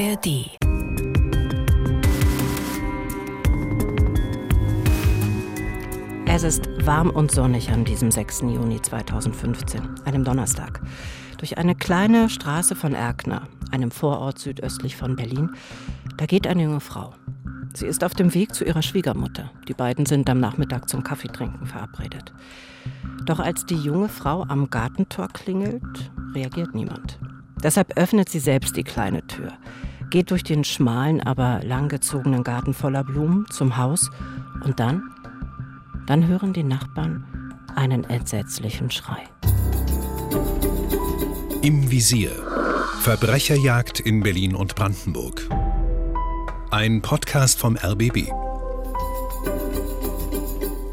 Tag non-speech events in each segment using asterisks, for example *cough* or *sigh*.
ARD. Es ist warm und sonnig an diesem 6. Juni 2015, einem Donnerstag. Durch eine kleine Straße von Erkner, einem Vorort südöstlich von Berlin, da geht eine junge Frau. Sie ist auf dem Weg zu ihrer Schwiegermutter. Die beiden sind am Nachmittag zum Kaffeetrinken verabredet. Doch als die junge Frau am Gartentor klingelt, reagiert niemand. Deshalb öffnet sie selbst die kleine Tür, geht durch den schmalen, aber langgezogenen Garten voller Blumen zum Haus und dann, dann hören die Nachbarn einen entsetzlichen Schrei. Im Visier. Verbrecherjagd in Berlin und Brandenburg. Ein Podcast vom RBB.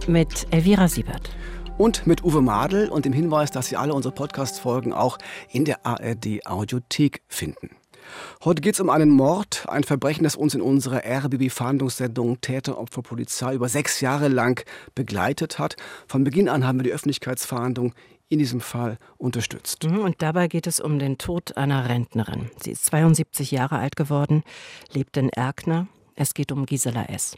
Mit Elvira Siebert. Und mit Uwe Madel und dem Hinweis, dass Sie alle unsere Podcast-Folgen auch in der ARD-Audiothek finden. Heute geht es um einen Mord, ein Verbrechen, das uns in unserer RBB-Fahndungssendung Täter, Opfer, Polizei über sechs Jahre lang begleitet hat. Von Beginn an haben wir die Öffentlichkeitsfahndung in diesem Fall unterstützt. Mhm, und dabei geht es um den Tod einer Rentnerin. Sie ist 72 Jahre alt geworden, lebt in Erkner. Es geht um Gisela S.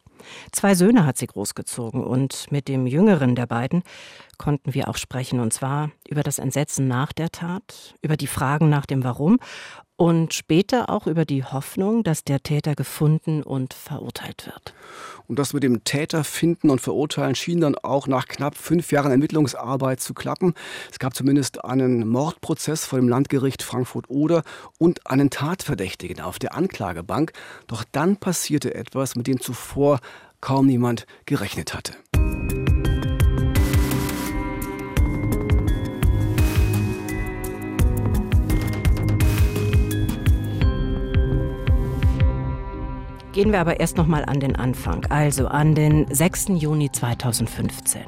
Zwei Söhne hat sie großgezogen und mit dem jüngeren der beiden konnten wir auch sprechen und zwar über das Entsetzen nach der Tat, über die Fragen nach dem Warum und später auch über die Hoffnung, dass der Täter gefunden und verurteilt wird. Und das mit dem Täter finden und verurteilen schien dann auch nach knapp fünf Jahren Ermittlungsarbeit zu klappen. Es gab zumindest einen Mordprozess vor dem Landgericht Frankfurt-Oder und einen Tatverdächtigen auf der Anklagebank. Doch dann passierte etwas, mit dem zuvor kaum niemand gerechnet hatte. Gehen wir aber erst noch mal an den Anfang, also an den 6. Juni 2015.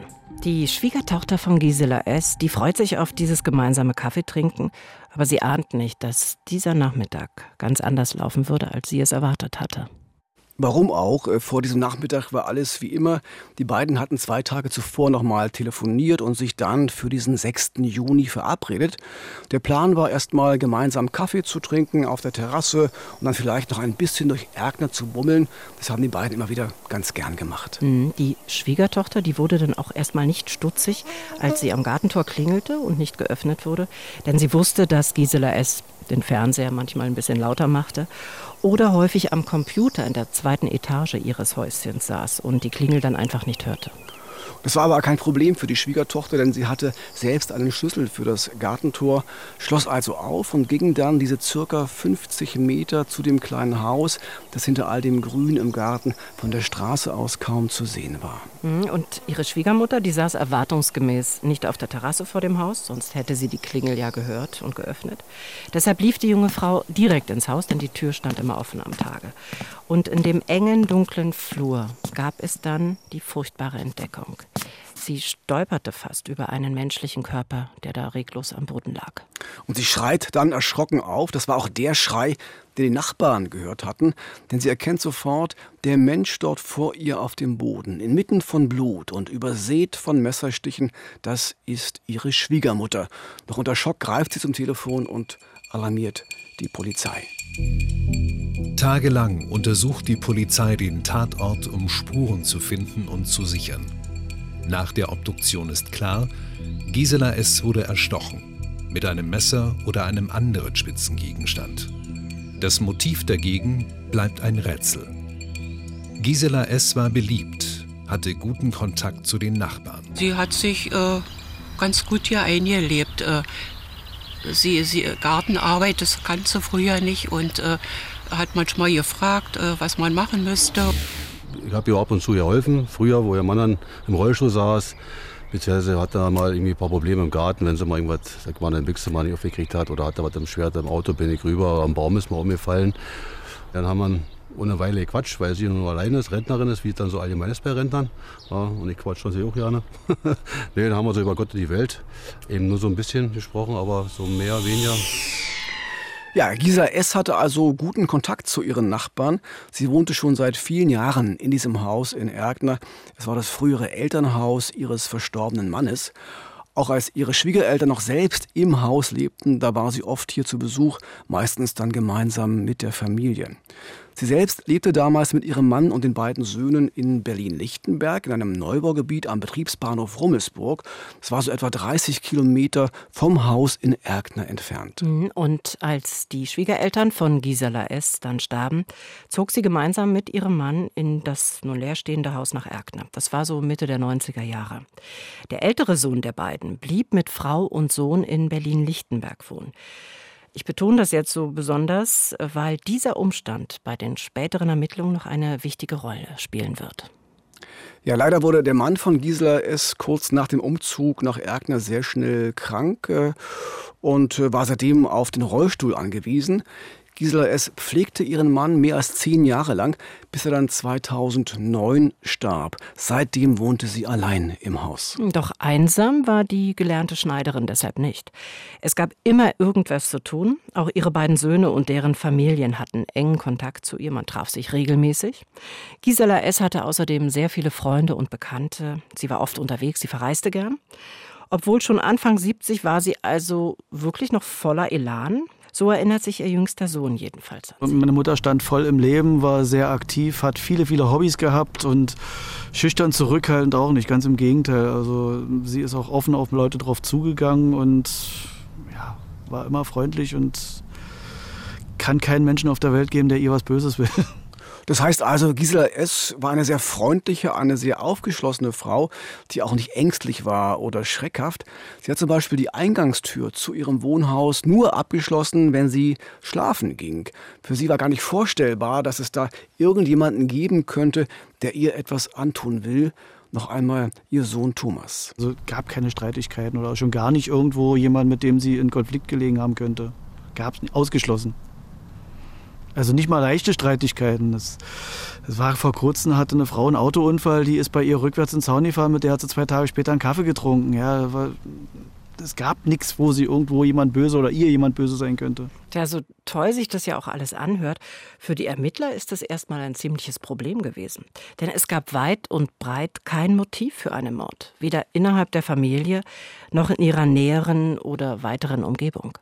Die Schwiegertochter von Gisela S., die freut sich auf dieses gemeinsame Kaffeetrinken, aber sie ahnt nicht, dass dieser Nachmittag ganz anders laufen würde, als sie es erwartet hatte. Warum auch? Äh, vor diesem Nachmittag war alles wie immer. Die beiden hatten zwei Tage zuvor nochmal telefoniert und sich dann für diesen 6. Juni verabredet. Der Plan war erstmal gemeinsam Kaffee zu trinken auf der Terrasse und dann vielleicht noch ein bisschen durch Erkner zu bummeln. Das haben die beiden immer wieder ganz gern gemacht. Mhm, die Schwiegertochter, die wurde dann auch erstmal nicht stutzig, als sie am Gartentor klingelte und nicht geöffnet wurde, denn sie wusste, dass Gisela S. den Fernseher manchmal ein bisschen lauter machte oder häufig am Computer in der zweiten Etage ihres Häuschens saß und die Klingel dann einfach nicht hörte. Das war aber kein Problem für die Schwiegertochter, denn sie hatte selbst einen Schlüssel für das Gartentor, schloss also auf und ging dann diese circa 50 Meter zu dem kleinen Haus, das hinter all dem Grün im Garten von der Straße aus kaum zu sehen war. Mhm, und ihre Schwiegermutter, die saß erwartungsgemäß nicht auf der Terrasse vor dem Haus, sonst hätte sie die Klingel ja gehört und geöffnet. Deshalb lief die junge Frau direkt ins Haus, denn die Tür stand immer offen am Tage. Und in dem engen, dunklen Flur gab es dann die furchtbare Entdeckung. Sie stolperte fast über einen menschlichen Körper, der da reglos am Boden lag. Und sie schreit dann erschrocken auf. Das war auch der Schrei, den die Nachbarn gehört hatten, denn sie erkennt sofort, der Mensch dort vor ihr auf dem Boden, inmitten von Blut und übersät von Messerstichen, das ist ihre Schwiegermutter. Noch unter Schock greift sie zum Telefon und alarmiert die Polizei. Tagelang untersucht die Polizei den Tatort, um Spuren zu finden und zu sichern. Nach der Obduktion ist klar, Gisela S. wurde erstochen. Mit einem Messer oder einem anderen spitzen Gegenstand. Das Motiv dagegen bleibt ein Rätsel. Gisela S. war beliebt, hatte guten Kontakt zu den Nachbarn. Sie hat sich äh, ganz gut hier eingelebt. Äh, sie, sie Gartenarbeit, das kannte sie früher nicht und äh, hat manchmal gefragt, äh, was man machen müsste ich habe ihr ab und zu geholfen. Früher, wo ihr Mann dann im Rollstuhl saß, beziehungsweise hat er mal irgendwie ein paar Probleme im Garten, wenn sie mal irgendwas, sag mal, einen Wichse mal nicht aufgekriegt hat oder hat er was im Schwert im Auto, bin ich rüber, am Baum ist mal umgefallen. Dann haben wir ohne Weile Quatsch, weil sie nur alleine ist, Rentnerin ist, wie es dann so allgemein ist bei Rentnern. Ja, und ich quatsch schon sie auch gerne. *laughs* nee, dann haben wir so über Gott und die Welt eben nur so ein bisschen gesprochen, aber so mehr, weniger. Ja, Gisa S. hatte also guten Kontakt zu ihren Nachbarn. Sie wohnte schon seit vielen Jahren in diesem Haus in Erkner. Es war das frühere Elternhaus ihres verstorbenen Mannes. Auch als ihre Schwiegereltern noch selbst im Haus lebten, da war sie oft hier zu Besuch, meistens dann gemeinsam mit der Familie. Sie selbst lebte damals mit ihrem Mann und den beiden Söhnen in Berlin-Lichtenberg in einem Neubaugebiet am Betriebsbahnhof Rummelsburg. Das war so etwa 30 Kilometer vom Haus in Erkner entfernt. Mhm, und als die Schwiegereltern von Gisela S. dann starben, zog sie gemeinsam mit ihrem Mann in das nun leerstehende Haus nach Erkner. Das war so Mitte der 90er Jahre. Der ältere Sohn der beiden blieb mit Frau und Sohn in Berlin-Lichtenberg wohnen. Ich betone das jetzt so besonders, weil dieser Umstand bei den späteren Ermittlungen noch eine wichtige Rolle spielen wird. Ja, leider wurde der Mann von Gisela S. kurz nach dem Umzug nach Erkner sehr schnell krank äh, und äh, war seitdem auf den Rollstuhl angewiesen. Gisela S. pflegte ihren Mann mehr als zehn Jahre lang, bis er dann 2009 starb. Seitdem wohnte sie allein im Haus. Doch einsam war die gelernte Schneiderin deshalb nicht. Es gab immer irgendwas zu tun. Auch ihre beiden Söhne und deren Familien hatten engen Kontakt zu ihr. Man traf sich regelmäßig. Gisela S. hatte außerdem sehr viele Freunde und Bekannte. Sie war oft unterwegs, sie verreiste gern. Obwohl schon Anfang 70 war sie also wirklich noch voller Elan. So erinnert sich ihr jüngster Sohn jedenfalls. Und meine Mutter stand voll im Leben, war sehr aktiv, hat viele, viele Hobbys gehabt und schüchtern zurückhaltend auch nicht, ganz im Gegenteil. Also sie ist auch offen auf Leute drauf zugegangen und ja, war immer freundlich und kann keinen Menschen auf der Welt geben, der ihr was Böses will. *laughs* Das heißt also, Gisela S. war eine sehr freundliche, eine sehr aufgeschlossene Frau, die auch nicht ängstlich war oder schreckhaft. Sie hat zum Beispiel die Eingangstür zu ihrem Wohnhaus nur abgeschlossen, wenn sie schlafen ging. Für sie war gar nicht vorstellbar, dass es da irgendjemanden geben könnte, der ihr etwas antun will noch einmal ihr Sohn Thomas. Also gab keine Streitigkeiten oder schon gar nicht irgendwo jemand, mit dem sie in Konflikt gelegen haben könnte. Gab es ausgeschlossen. Also nicht mal leichte Streitigkeiten. Das, das, war vor kurzem, hatte eine Frau einen Autounfall, die ist bei ihr rückwärts in Zaun gefahren, mit der hat sie zwei Tage später einen Kaffee getrunken. Ja, es gab nichts, wo sie irgendwo jemand böse oder ihr jemand böse sein könnte. Ja, so toll sich das ja auch alles anhört, für die Ermittler ist das erstmal ein ziemliches Problem gewesen. Denn es gab weit und breit kein Motiv für einen Mord, weder innerhalb der Familie noch in ihrer näheren oder weiteren Umgebung.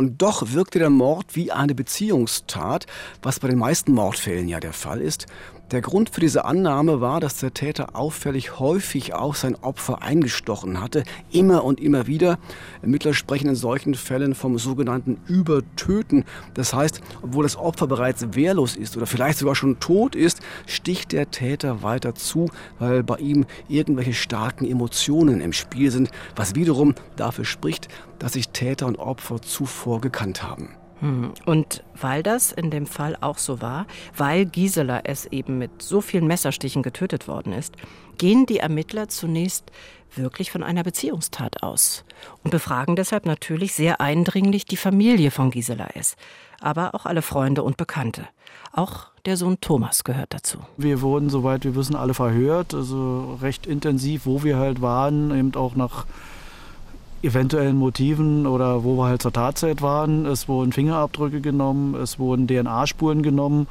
Und doch wirkte der Mord wie eine Beziehungstat, was bei den meisten Mordfällen ja der Fall ist. Der Grund für diese Annahme war, dass der Täter auffällig häufig auch sein Opfer eingestochen hatte, immer und immer wieder. Ermittler sprechen in solchen Fällen vom sogenannten Übertöten. Das heißt, obwohl das Opfer bereits wehrlos ist oder vielleicht sogar schon tot ist, sticht der Täter weiter zu, weil bei ihm irgendwelche starken Emotionen im Spiel sind, was wiederum dafür spricht, dass sich Täter und Opfer zuvor gekannt haben. Und weil das in dem Fall auch so war, weil Gisela es eben mit so vielen Messerstichen getötet worden ist, gehen die Ermittler zunächst wirklich von einer Beziehungstat aus und befragen deshalb natürlich sehr eindringlich die Familie von Gisela S., aber auch alle Freunde und Bekannte. Auch der Sohn Thomas gehört dazu. Wir wurden, soweit wir wissen, alle verhört, also recht intensiv, wo wir halt waren, eben auch nach eventuellen Motiven oder wo wir halt zur Tatzeit waren. Es wurden Fingerabdrücke genommen, es wurden DNA-Spuren genommen.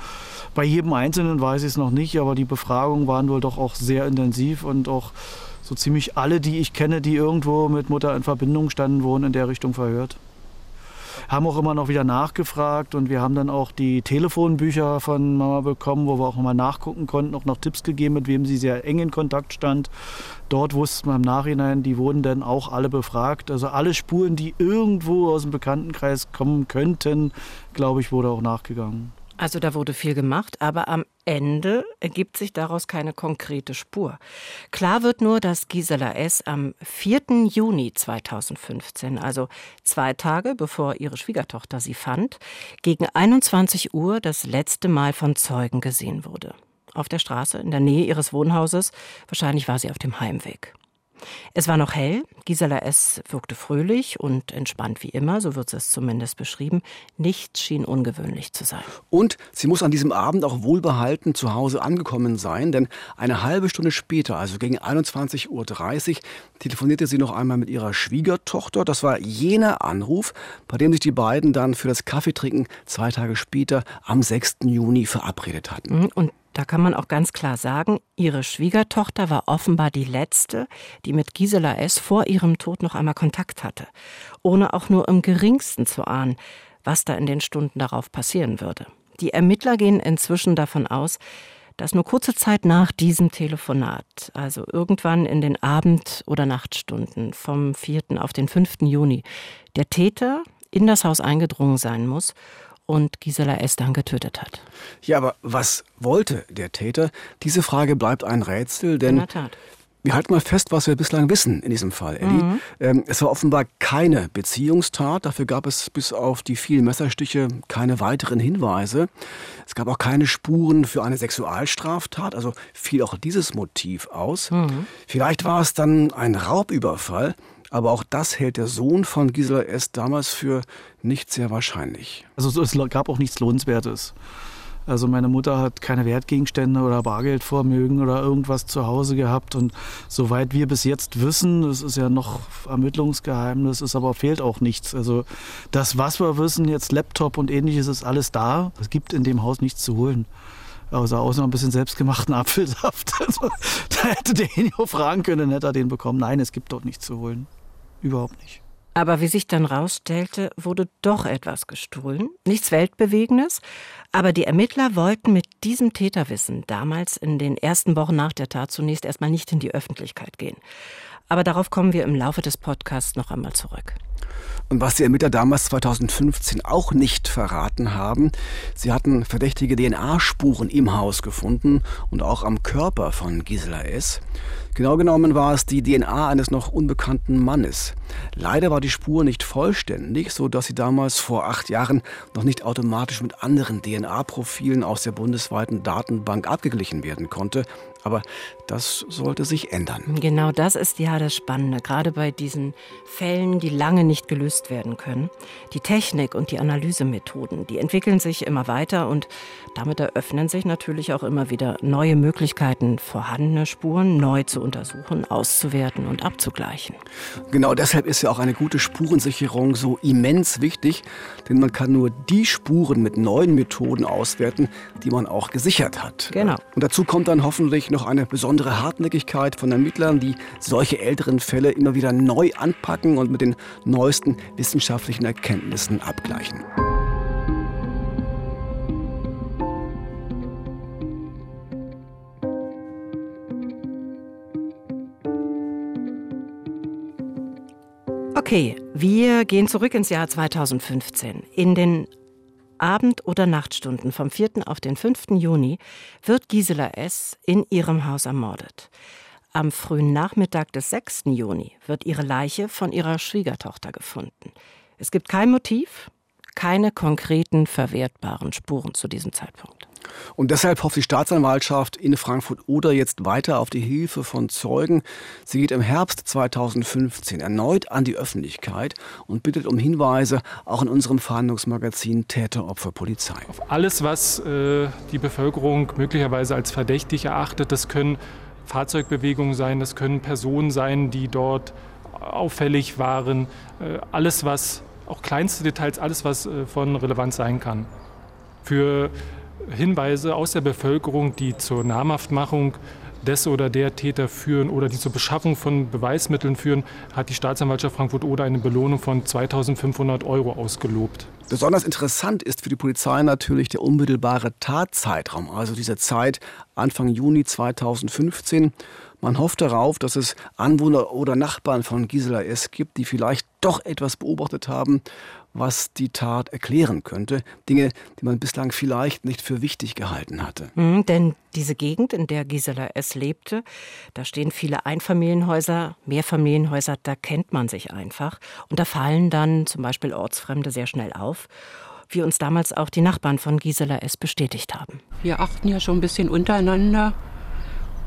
Bei jedem Einzelnen weiß ich es noch nicht, aber die Befragungen waren wohl doch auch sehr intensiv und auch so ziemlich alle, die ich kenne, die irgendwo mit Mutter in Verbindung standen, wurden in der Richtung verhört haben auch immer noch wieder nachgefragt und wir haben dann auch die Telefonbücher von Mama bekommen, wo wir auch nochmal nachgucken konnten, auch noch Tipps gegeben, mit wem sie sehr eng in Kontakt stand. Dort wussten wir im Nachhinein, die wurden dann auch alle befragt. Also alle Spuren, die irgendwo aus dem Bekanntenkreis kommen könnten, glaube ich, wurde auch nachgegangen. Also da wurde viel gemacht, aber am Ende ergibt sich daraus keine konkrete Spur. Klar wird nur, dass Gisela S. am 4. Juni 2015, also zwei Tage bevor ihre Schwiegertochter sie fand, gegen 21 Uhr das letzte Mal von Zeugen gesehen wurde. Auf der Straße in der Nähe ihres Wohnhauses, wahrscheinlich war sie auf dem Heimweg. Es war noch hell, Gisela S. wirkte fröhlich und entspannt wie immer, so wird es zumindest beschrieben. Nichts schien ungewöhnlich zu sein. Und sie muss an diesem Abend auch wohlbehalten zu Hause angekommen sein, denn eine halbe Stunde später, also gegen 21.30 Uhr, telefonierte sie noch einmal mit ihrer Schwiegertochter. Das war jener Anruf, bei dem sich die beiden dann für das Kaffeetrinken zwei Tage später am 6. Juni verabredet hatten. Und Da kann man auch ganz klar sagen, ihre Schwiegertochter war offenbar die letzte, die mit Gisela S. vor ihrem Tod noch einmal Kontakt hatte, ohne auch nur im geringsten zu ahnen, was da in den Stunden darauf passieren würde. Die Ermittler gehen inzwischen davon aus, dass nur kurze Zeit nach diesem Telefonat, also irgendwann in den Abend- oder Nachtstunden vom 4. auf den 5. Juni, der Täter in das Haus eingedrungen sein muss und Gisela S. dann getötet hat. Ja, aber was wollte der Täter? Diese Frage bleibt ein Rätsel, denn In der Tat. wir halten mal fest, was wir bislang wissen in diesem Fall, Elli. Ähm, es war offenbar keine Beziehungstat, dafür gab es bis auf die vielen Messerstiche keine weiteren Hinweise. Es gab auch keine Spuren für eine Sexualstraftat, also fiel auch dieses Motiv aus. Vielleicht war es dann ein Raubüberfall, aber auch das hält der Sohn von Gisela S. damals für nicht sehr wahrscheinlich. Also es gab auch nichts Lohnenswertes. Also meine Mutter hat keine Wertgegenstände oder Bargeldvermögen oder irgendwas zu Hause gehabt. Und soweit wir bis jetzt wissen, das ist ja noch Ermittlungsgeheimnis, ist aber fehlt auch nichts. Also das, was wir wissen, jetzt Laptop und ähnliches, ist alles da. Es gibt in dem Haus nichts zu holen. Außer, außer ein bisschen selbstgemachten *laughs* Apfelsaft. Also, da hätte der ihn auch fragen können, hätte er den bekommen. Nein, es gibt dort nichts zu holen. Überhaupt nicht. Aber wie sich dann rausstellte, wurde doch etwas gestohlen. Nichts Weltbewegendes. Aber die Ermittler wollten mit diesem Täterwissen damals in den ersten Wochen nach der Tat zunächst erstmal nicht in die Öffentlichkeit gehen. Aber darauf kommen wir im Laufe des Podcasts noch einmal zurück. Und was die Ermittler damals 2015 auch nicht verraten haben, sie hatten verdächtige DNA-Spuren im Haus gefunden und auch am Körper von Gisela S. Genau genommen war es die DNA eines noch unbekannten Mannes. Leider war die Spur nicht vollständig, so dass sie damals vor acht Jahren noch nicht automatisch mit anderen DNA-Profilen aus der bundesweiten Datenbank abgeglichen werden konnte. Aber das sollte sich ändern. Genau das ist ja das Spannende, gerade bei diesen Fällen, die lange nicht gelöst werden können. Die Technik und die Analysemethoden, die entwickeln sich immer weiter und damit eröffnen sich natürlich auch immer wieder neue Möglichkeiten, vorhandene Spuren neu zu untersuchen, auszuwerten und abzugleichen. Genau deshalb ist ja auch eine gute Spurensicherung so immens wichtig, denn man kann nur die Spuren mit neuen Methoden auswerten, die man auch gesichert hat. Genau. Und dazu kommt dann hoffentlich noch eine besondere Hartnäckigkeit von Ermittlern, die solche älteren Fälle immer wieder neu anpacken und mit den neuesten wissenschaftlichen Erkenntnissen abgleichen. Okay, wir gehen zurück ins Jahr 2015. In den Abend- oder Nachtstunden vom 4. auf den 5. Juni wird Gisela S. in ihrem Haus ermordet. Am frühen Nachmittag des 6. Juni wird ihre Leiche von ihrer Schwiegertochter gefunden. Es gibt kein Motiv, keine konkreten verwertbaren Spuren zu diesem Zeitpunkt. Und deshalb hofft die Staatsanwaltschaft in Frankfurt-Oder jetzt weiter auf die Hilfe von Zeugen. Sie geht im Herbst 2015 erneut an die Öffentlichkeit und bittet um Hinweise auch in unserem Fahndungsmagazin Täter, Opfer, Polizei. Alles, was äh, die Bevölkerung möglicherweise als verdächtig erachtet, das können Fahrzeugbewegungen sein, das können Personen sein, die dort auffällig waren. Äh, alles, was, auch kleinste Details, alles, was äh, von Relevanz sein kann. Für Hinweise aus der Bevölkerung, die zur Namhaftmachung des oder der Täter führen oder die zur Beschaffung von Beweismitteln führen, hat die Staatsanwaltschaft Frankfurt-Oder eine Belohnung von 2500 Euro ausgelobt. Besonders interessant ist für die Polizei natürlich der unmittelbare Tatzeitraum, also diese Zeit Anfang Juni 2015. Man hofft darauf, dass es Anwohner oder Nachbarn von Gisela S. gibt, die vielleicht doch etwas beobachtet haben, was die Tat erklären könnte. Dinge, die man bislang vielleicht nicht für wichtig gehalten hatte. Mhm, denn diese Gegend, in der Gisela S. lebte, da stehen viele Einfamilienhäuser, Mehrfamilienhäuser, da kennt man sich einfach. Und da fallen dann zum Beispiel Ortsfremde sehr schnell auf wie uns damals auch die Nachbarn von Gisela S. bestätigt haben. Wir achten ja schon ein bisschen untereinander.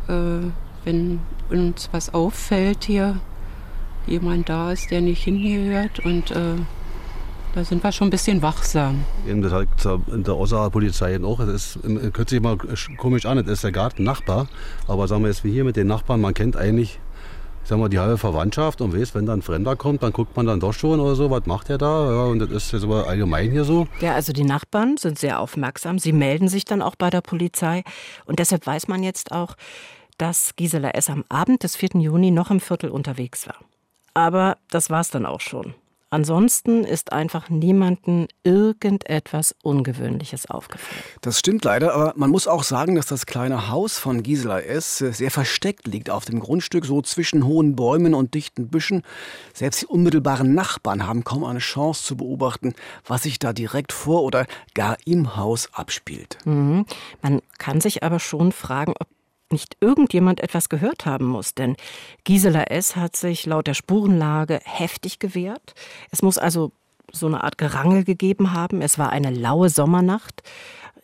Äh, wenn uns was auffällt hier, jemand da ist, der nicht hingehört und äh, da sind wir schon ein bisschen wachsam. Eben, das hat in der Osnabrücker Polizei auch. Es ist, hört sich immer komisch an, das ist der Gartennachbar. Aber sagen wir jetzt wie hier mit den Nachbarn, man kennt eigentlich ich sag mal, die halbe Verwandtschaft und weiß, wenn dann ein Fremder kommt, dann guckt man dann doch schon oder so, was macht er da? Ja, und das ist jetzt aber allgemein hier so. Ja, also die Nachbarn sind sehr aufmerksam. Sie melden sich dann auch bei der Polizei. Und deshalb weiß man jetzt auch, dass Gisela S. am Abend des 4. Juni noch im Viertel unterwegs war. Aber das war's dann auch schon. Ansonsten ist einfach niemandem irgendetwas Ungewöhnliches aufgefallen. Das stimmt leider, aber man muss auch sagen, dass das kleine Haus von Gisela S. sehr versteckt liegt auf dem Grundstück, so zwischen hohen Bäumen und dichten Büschen. Selbst die unmittelbaren Nachbarn haben kaum eine Chance zu beobachten, was sich da direkt vor oder gar im Haus abspielt. Mhm. Man kann sich aber schon fragen, ob nicht irgendjemand etwas gehört haben muss, denn Gisela S. hat sich laut der Spurenlage heftig gewehrt. Es muss also so eine Art Gerangel gegeben haben. Es war eine laue Sommernacht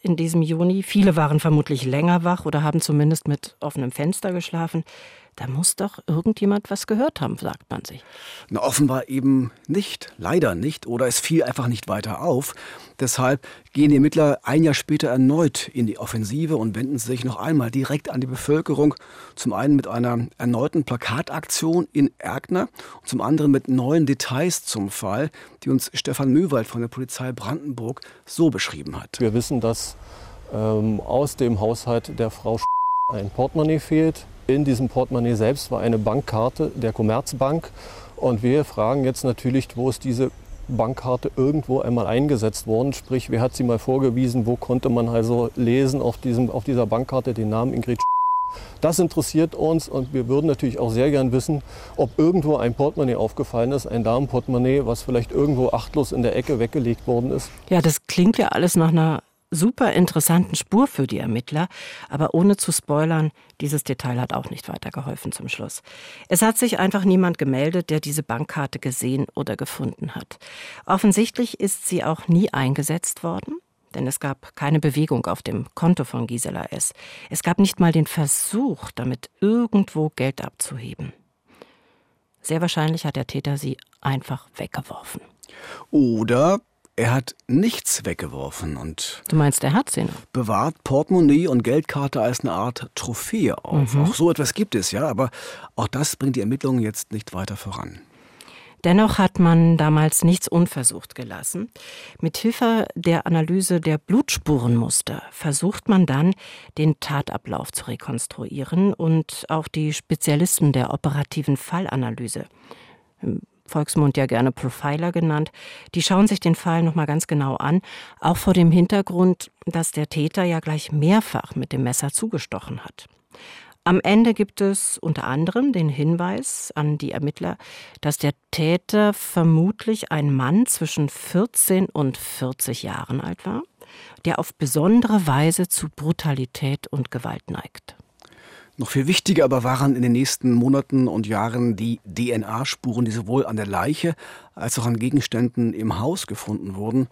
in diesem Juni. Viele waren vermutlich länger wach oder haben zumindest mit offenem Fenster geschlafen. Da muss doch irgendjemand was gehört haben, sagt man sich. Na, offenbar eben nicht, leider nicht, oder es fiel einfach nicht weiter auf. Deshalb gehen die Ermittler ein Jahr später erneut in die Offensive und wenden sich noch einmal direkt an die Bevölkerung. Zum einen mit einer erneuten Plakataktion in Erkner und zum anderen mit neuen Details zum Fall, die uns Stefan Möwald von der Polizei Brandenburg so beschrieben hat. Wir wissen, dass ähm, aus dem Haushalt der Frau ein Portemonnaie fehlt. In diesem Portemonnaie selbst war eine Bankkarte der Commerzbank. Und wir fragen jetzt natürlich, wo ist diese Bankkarte irgendwo einmal eingesetzt worden? Sprich, wer hat sie mal vorgewiesen? Wo konnte man also lesen auf, diesem, auf dieser Bankkarte den Namen Ingrid das interessiert uns und wir würden natürlich auch sehr gern wissen, ob irgendwo ein Portemonnaie aufgefallen ist, ein Damenportemonnaie, was vielleicht irgendwo achtlos in der Ecke weggelegt worden ist. Ja, das klingt ja alles nach einer super interessanten Spur für die Ermittler, aber ohne zu spoilern, dieses Detail hat auch nicht weitergeholfen zum Schluss. Es hat sich einfach niemand gemeldet, der diese Bankkarte gesehen oder gefunden hat. Offensichtlich ist sie auch nie eingesetzt worden, denn es gab keine Bewegung auf dem Konto von Gisela S. Es gab nicht mal den Versuch, damit irgendwo Geld abzuheben. Sehr wahrscheinlich hat der Täter sie einfach weggeworfen. Oder er hat nichts weggeworfen und. Du meinst, er hat sie noch? Bewahrt Portemonnaie und Geldkarte als eine Art Trophäe auf. Mhm. Auch so etwas gibt es, ja, aber auch das bringt die Ermittlungen jetzt nicht weiter voran. Dennoch hat man damals nichts unversucht gelassen. Mit Hilfe der Analyse der Blutspurenmuster versucht man dann, den Tatablauf zu rekonstruieren und auch die Spezialisten der operativen Fallanalyse Volksmund ja gerne Profiler genannt, die schauen sich den Fall nochmal ganz genau an, auch vor dem Hintergrund, dass der Täter ja gleich mehrfach mit dem Messer zugestochen hat. Am Ende gibt es unter anderem den Hinweis an die Ermittler, dass der Täter vermutlich ein Mann zwischen 14 und 40 Jahren alt war, der auf besondere Weise zu Brutalität und Gewalt neigt. Noch viel wichtiger aber waren in den nächsten Monaten und Jahren die DNA-Spuren, die sowohl an der Leiche als auch an Gegenständen im Haus gefunden wurden.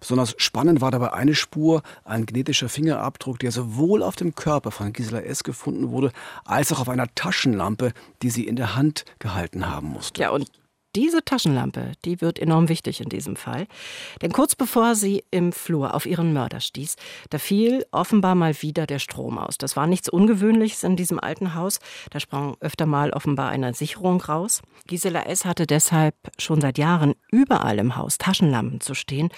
Besonders spannend war dabei eine Spur, ein genetischer Fingerabdruck, der sowohl auf dem Körper von Gisela S. gefunden wurde, als auch auf einer Taschenlampe, die sie in der Hand gehalten haben musste. Ja, und diese Taschenlampe, die wird enorm wichtig in diesem Fall. Denn kurz bevor sie im Flur auf ihren Mörder stieß, da fiel offenbar mal wieder der Strom aus. Das war nichts Ungewöhnliches in diesem alten Haus. Da sprang öfter mal offenbar eine Sicherung raus. Gisela S. hatte deshalb schon seit Jahren überall im Haus Taschenlampen zu stehen,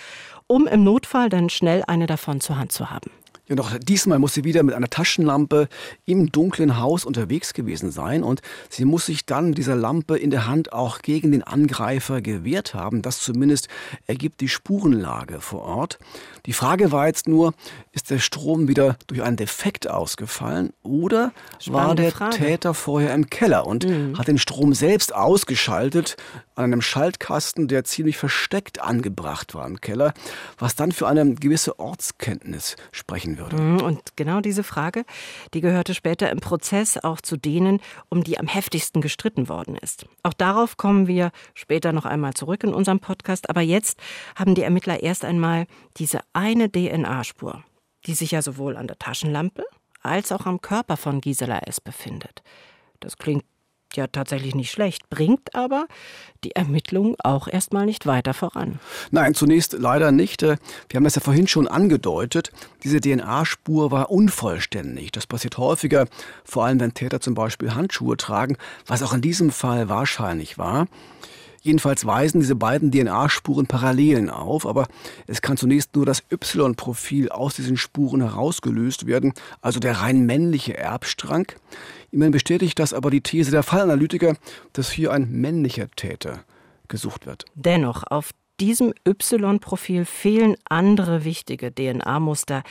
um im Notfall dann schnell eine davon zur Hand zu haben. Ja, doch diesmal muss sie wieder mit einer Taschenlampe im dunklen Haus unterwegs gewesen sein und sie muss sich dann mit dieser Lampe in der Hand auch gegen den Angreifer gewehrt haben. Das zumindest ergibt die Spurenlage vor Ort. Die Frage war jetzt nur, ist der Strom wieder durch einen Defekt ausgefallen oder Spannende war der Frage. Täter vorher im Keller und mhm. hat den Strom selbst ausgeschaltet an einem Schaltkasten, der ziemlich versteckt angebracht war im Keller, was dann für eine gewisse Ortskenntnis sprechen würde. Mhm, und genau diese Frage, die gehörte später im Prozess auch zu denen, um die am heftigsten gestritten worden ist. Auch darauf kommen wir später noch einmal zurück in unserem Podcast, aber jetzt haben die Ermittler erst einmal diese eine DNA-Spur, die sich ja sowohl an der Taschenlampe als auch am Körper von Gisela S. befindet. Das klingt ja tatsächlich nicht schlecht, bringt aber die Ermittlungen auch erstmal nicht weiter voran. Nein, zunächst leider nicht. Äh, wir haben das ja vorhin schon angedeutet. Diese DNA-Spur war unvollständig. Das passiert häufiger, vor allem wenn Täter zum Beispiel Handschuhe tragen, was auch in diesem Fall wahrscheinlich war. Jedenfalls weisen diese beiden DNA-Spuren Parallelen auf, aber es kann zunächst nur das Y-Profil aus diesen Spuren herausgelöst werden, also der rein männliche Erbstrang. Immerhin bestätigt das aber die These der Fallanalytiker, dass hier ein männlicher Täter gesucht wird. Dennoch, auf diesem Y-Profil fehlen andere wichtige DNA-Muster,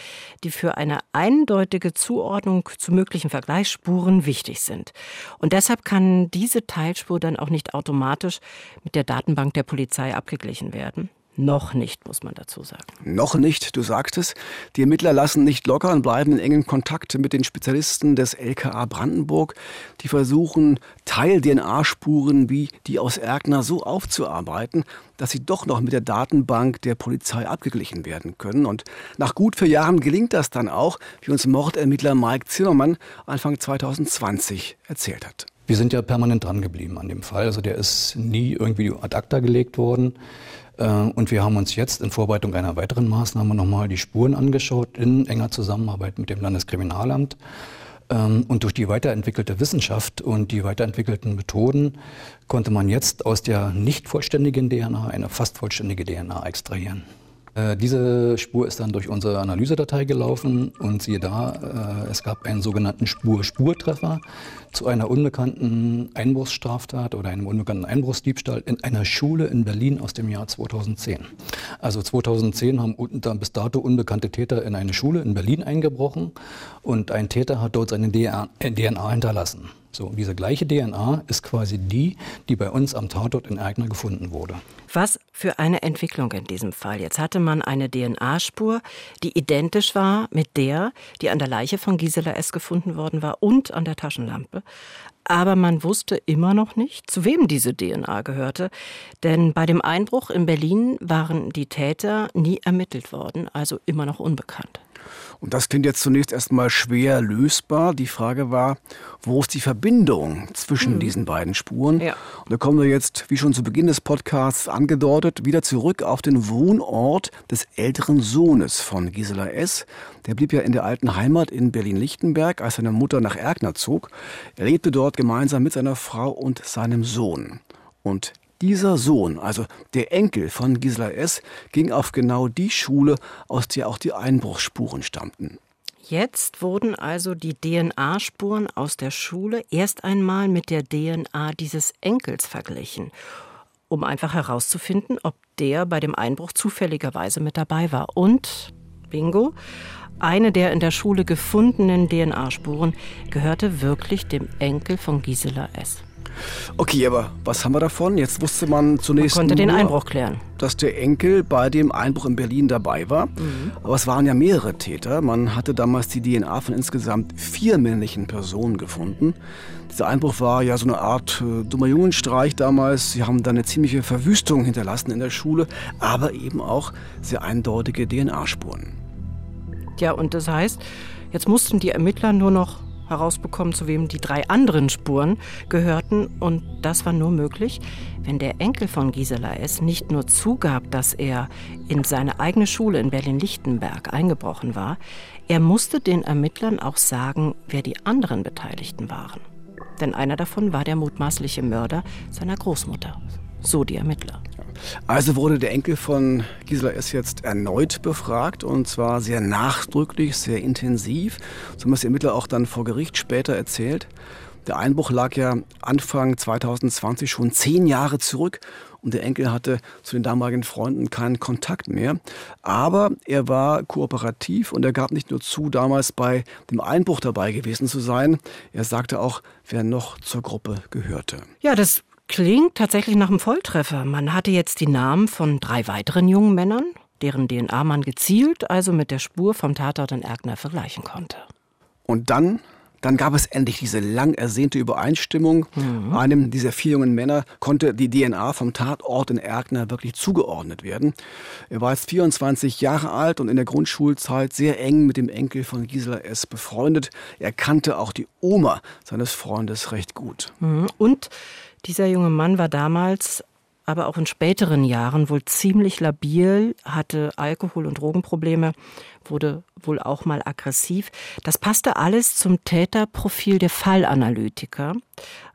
die für eine eindeutige Zuordnung zu möglichen Vergleichsspuren wichtig sind. Und deshalb kann diese Teilspur dann auch nicht automatisch mit der Datenbank der Polizei abgeglichen werden. Noch nicht, muss man dazu sagen. Noch nicht, du sagst es. Die Ermittler lassen nicht locker und bleiben in engem Kontakt mit den Spezialisten des LKA Brandenburg, die versuchen, Teil-DNA-Spuren wie die aus Erkner so aufzuarbeiten, dass sie doch noch mit der Datenbank der Polizei abgeglichen werden können. Und nach gut vier Jahren gelingt das dann auch, wie uns Mordermittler Mike Zimmermann Anfang 2020 erzählt hat. Wir sind ja permanent dran geblieben an dem Fall. Also der ist nie irgendwie ad acta gelegt worden. Äh, und wir haben uns jetzt in Vorbereitung einer weiteren Maßnahme nochmal die Spuren angeschaut in enger Zusammenarbeit mit dem Landeskriminalamt. Ähm, und durch die weiterentwickelte Wissenschaft und die weiterentwickelten Methoden konnte man jetzt aus der nicht vollständigen DNA eine fast vollständige DNA extrahieren. Äh, diese Spur ist dann durch unsere Analysedatei gelaufen und siehe da, äh, es gab einen sogenannten Spur-Spurtreffer zu einer unbekannten Einbruchsstraftat oder einem unbekannten Einbruchsdiebstahl in einer Schule in Berlin aus dem Jahr 2010. Also 2010 haben bis dato unbekannte Täter in eine Schule in Berlin eingebrochen und ein Täter hat dort seine DNA hinterlassen. So, diese gleiche DNA ist quasi die, die bei uns am Tatort in Eigner gefunden wurde. Was für eine Entwicklung in diesem Fall. Jetzt hatte man eine DNA-Spur, die identisch war mit der, die an der Leiche von Gisela S. gefunden worden war und an der Taschenlampe. Aber man wusste immer noch nicht, zu wem diese DNA gehörte. Denn bei dem Einbruch in Berlin waren die Täter nie ermittelt worden, also immer noch unbekannt. Und das klingt jetzt zunächst erstmal schwer lösbar. Die Frage war, wo ist die Verbindung zwischen mhm. diesen beiden Spuren? Ja. Und da kommen wir jetzt, wie schon zu Beginn des Podcasts angedeutet, wieder zurück auf den Wohnort des älteren Sohnes von Gisela S. Der blieb ja in der alten Heimat in Berlin-Lichtenberg, als seine Mutter nach Erkner zog. Er lebte dort gemeinsam mit seiner Frau und seinem Sohn. Und dieser Sohn, also der Enkel von Gisela S., ging auf genau die Schule, aus der auch die Einbruchsspuren stammten. Jetzt wurden also die DNA-Spuren aus der Schule erst einmal mit der DNA dieses Enkels verglichen, um einfach herauszufinden, ob der bei dem Einbruch zufälligerweise mit dabei war. Und, bingo, eine der in der Schule gefundenen DNA-Spuren gehörte wirklich dem Enkel von Gisela S. Okay, aber was haben wir davon? Jetzt wusste man zunächst. Man konnte nur, den Einbruch klären. Dass der Enkel bei dem Einbruch in Berlin dabei war. Mhm. Aber es waren ja mehrere Täter. Man hatte damals die DNA von insgesamt vier männlichen Personen gefunden. Dieser Einbruch war ja so eine Art äh, dummer Jungenstreich damals. Sie haben dann eine ziemliche Verwüstung hinterlassen in der Schule, aber eben auch sehr eindeutige DNA-Spuren. Ja, und das heißt, jetzt mussten die Ermittler nur noch herausbekommen, zu wem die drei anderen Spuren gehörten. Und das war nur möglich, wenn der Enkel von Gisela S. nicht nur zugab, dass er in seine eigene Schule in Berlin-Lichtenberg eingebrochen war, er musste den Ermittlern auch sagen, wer die anderen Beteiligten waren. Denn einer davon war der mutmaßliche Mörder seiner Großmutter. So die Ermittler. Also wurde der Enkel von Gisela S. jetzt erneut befragt und zwar sehr nachdrücklich, sehr intensiv. So haben es die Ermittler auch dann vor Gericht später erzählt. Der Einbruch lag ja Anfang 2020 schon zehn Jahre zurück und der Enkel hatte zu den damaligen Freunden keinen Kontakt mehr. Aber er war kooperativ und er gab nicht nur zu, damals bei dem Einbruch dabei gewesen zu sein, er sagte auch, wer noch zur Gruppe gehörte. Ja, das Klingt tatsächlich nach einem Volltreffer. Man hatte jetzt die Namen von drei weiteren jungen Männern, deren DNA man gezielt also mit der Spur vom Tatort in Erkner vergleichen konnte. Und dann Dann gab es endlich diese lang ersehnte Übereinstimmung. Mhm. Einem dieser vier jungen Männer konnte die DNA vom Tatort in Erkner wirklich zugeordnet werden. Er war jetzt 24 Jahre alt und in der Grundschulzeit sehr eng mit dem Enkel von Gisela S. befreundet. Er kannte auch die Oma seines Freundes recht gut. Mhm. Und dieser junge Mann war damals aber auch in späteren Jahren wohl ziemlich labil, hatte Alkohol- und Drogenprobleme, wurde wohl auch mal aggressiv. Das passte alles zum Täterprofil der Fallanalytiker.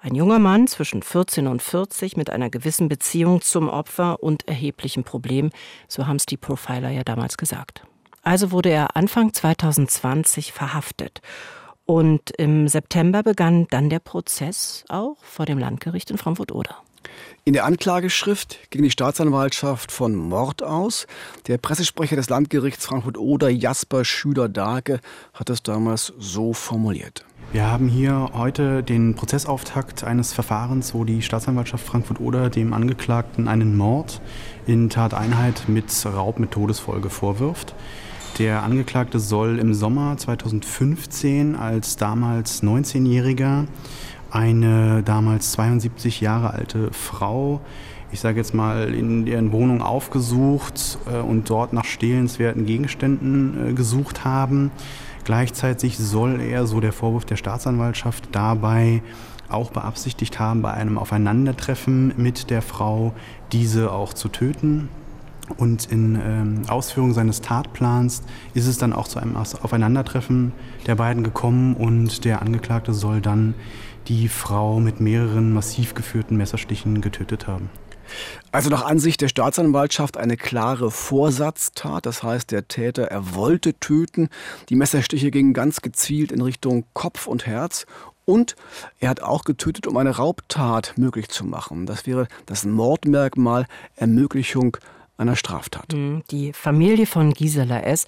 Ein junger Mann zwischen 14 und 40 mit einer gewissen Beziehung zum Opfer und erheblichen Problemen, so haben es die Profiler ja damals gesagt. Also wurde er Anfang 2020 verhaftet. Und im September begann dann der Prozess auch vor dem Landgericht in Frankfurt-Oder. In der Anklageschrift ging die Staatsanwaltschaft von Mord aus. Der Pressesprecher des Landgerichts Frankfurt-Oder, Jasper Schüler-Darke, hat es damals so formuliert. Wir haben hier heute den Prozessauftakt eines Verfahrens, wo die Staatsanwaltschaft Frankfurt-Oder dem Angeklagten einen Mord in Tateinheit mit Raub mit Todesfolge vorwirft. Der Angeklagte soll im Sommer 2015 als damals 19-Jähriger eine damals 72 Jahre alte Frau, ich sage jetzt mal, in deren Wohnung aufgesucht äh, und dort nach stehlenswerten Gegenständen äh, gesucht haben. Gleichzeitig soll er, so der Vorwurf der Staatsanwaltschaft, dabei auch beabsichtigt haben, bei einem Aufeinandertreffen mit der Frau diese auch zu töten. Und in ähm, Ausführung seines Tatplans ist es dann auch zu einem Aufeinandertreffen der beiden gekommen und der Angeklagte soll dann die Frau mit mehreren massiv geführten Messerstichen getötet haben. Also nach Ansicht der Staatsanwaltschaft eine klare Vorsatztat, das heißt der Täter, er wollte töten. Die Messerstiche gingen ganz gezielt in Richtung Kopf und Herz und er hat auch getötet, um eine Raubtat möglich zu machen. Das wäre das Mordmerkmal Ermöglichung einer Straftat. Mhm. Die Familie von Gisela S.,